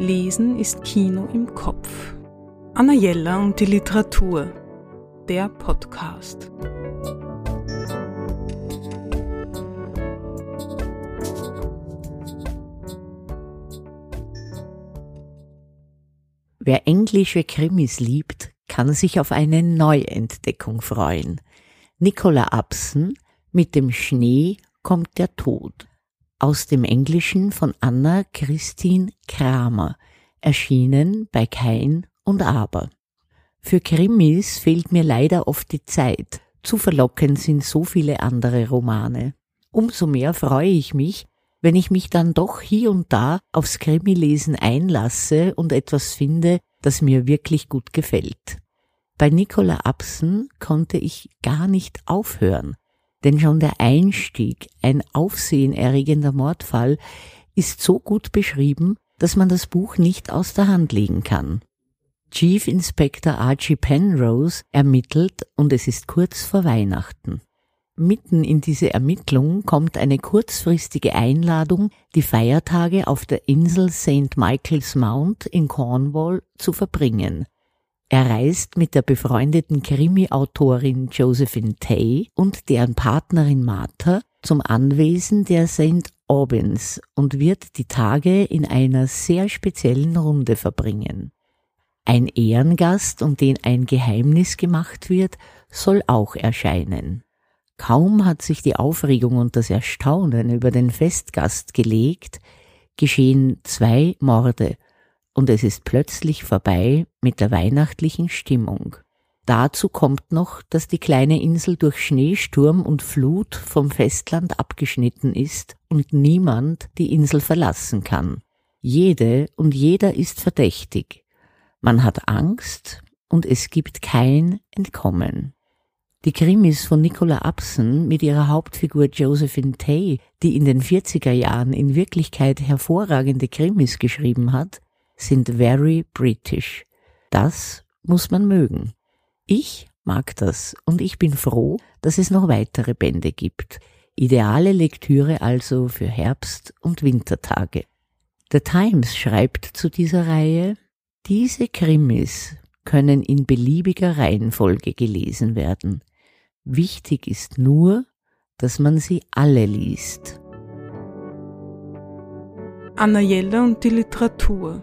Lesen ist Kino im Kopf. Anna Jella und die Literatur. Der Podcast. Wer englische Krimis liebt, kann sich auf eine Neuentdeckung freuen. Nicola Absen mit dem Schnee kommt der Tod aus dem Englischen von Anna Christine Kramer, erschienen bei Kein und Aber. Für Krimis fehlt mir leider oft die Zeit, zu verlockend sind so viele andere Romane. Umso mehr freue ich mich, wenn ich mich dann doch hier und da aufs Krimilesen einlasse und etwas finde, das mir wirklich gut gefällt. Bei Nicola Absen konnte ich gar nicht aufhören, denn schon der Einstieg, ein aufsehenerregender Mordfall, ist so gut beschrieben, dass man das Buch nicht aus der Hand legen kann. Chief Inspector Archie Penrose ermittelt und es ist kurz vor Weihnachten. Mitten in diese Ermittlung kommt eine kurzfristige Einladung, die Feiertage auf der Insel St. Michael's Mount in Cornwall zu verbringen. Er reist mit der befreundeten Krimi-Autorin Josephine Tay und deren Partnerin Martha zum Anwesen der St. Albans und wird die Tage in einer sehr speziellen Runde verbringen. Ein Ehrengast, um den ein Geheimnis gemacht wird, soll auch erscheinen. Kaum hat sich die Aufregung und das Erstaunen über den Festgast gelegt, geschehen zwei Morde und es ist plötzlich vorbei mit der weihnachtlichen Stimmung. Dazu kommt noch, dass die kleine Insel durch Schneesturm und Flut vom Festland abgeschnitten ist und niemand die Insel verlassen kann. Jede und jeder ist verdächtig. Man hat Angst und es gibt kein Entkommen. Die Krimis von Nicola Absen mit ihrer Hauptfigur Josephine Tay, die in den 40er Jahren in Wirklichkeit hervorragende Krimis geschrieben hat, sind very British. Das muss man mögen. Ich mag das und ich bin froh, dass es noch weitere Bände gibt. Ideale Lektüre also für Herbst- und Wintertage. The Times schreibt zu dieser Reihe, diese Krimis können in beliebiger Reihenfolge gelesen werden. Wichtig ist nur, dass man sie alle liest. Anna Jelle und die Literatur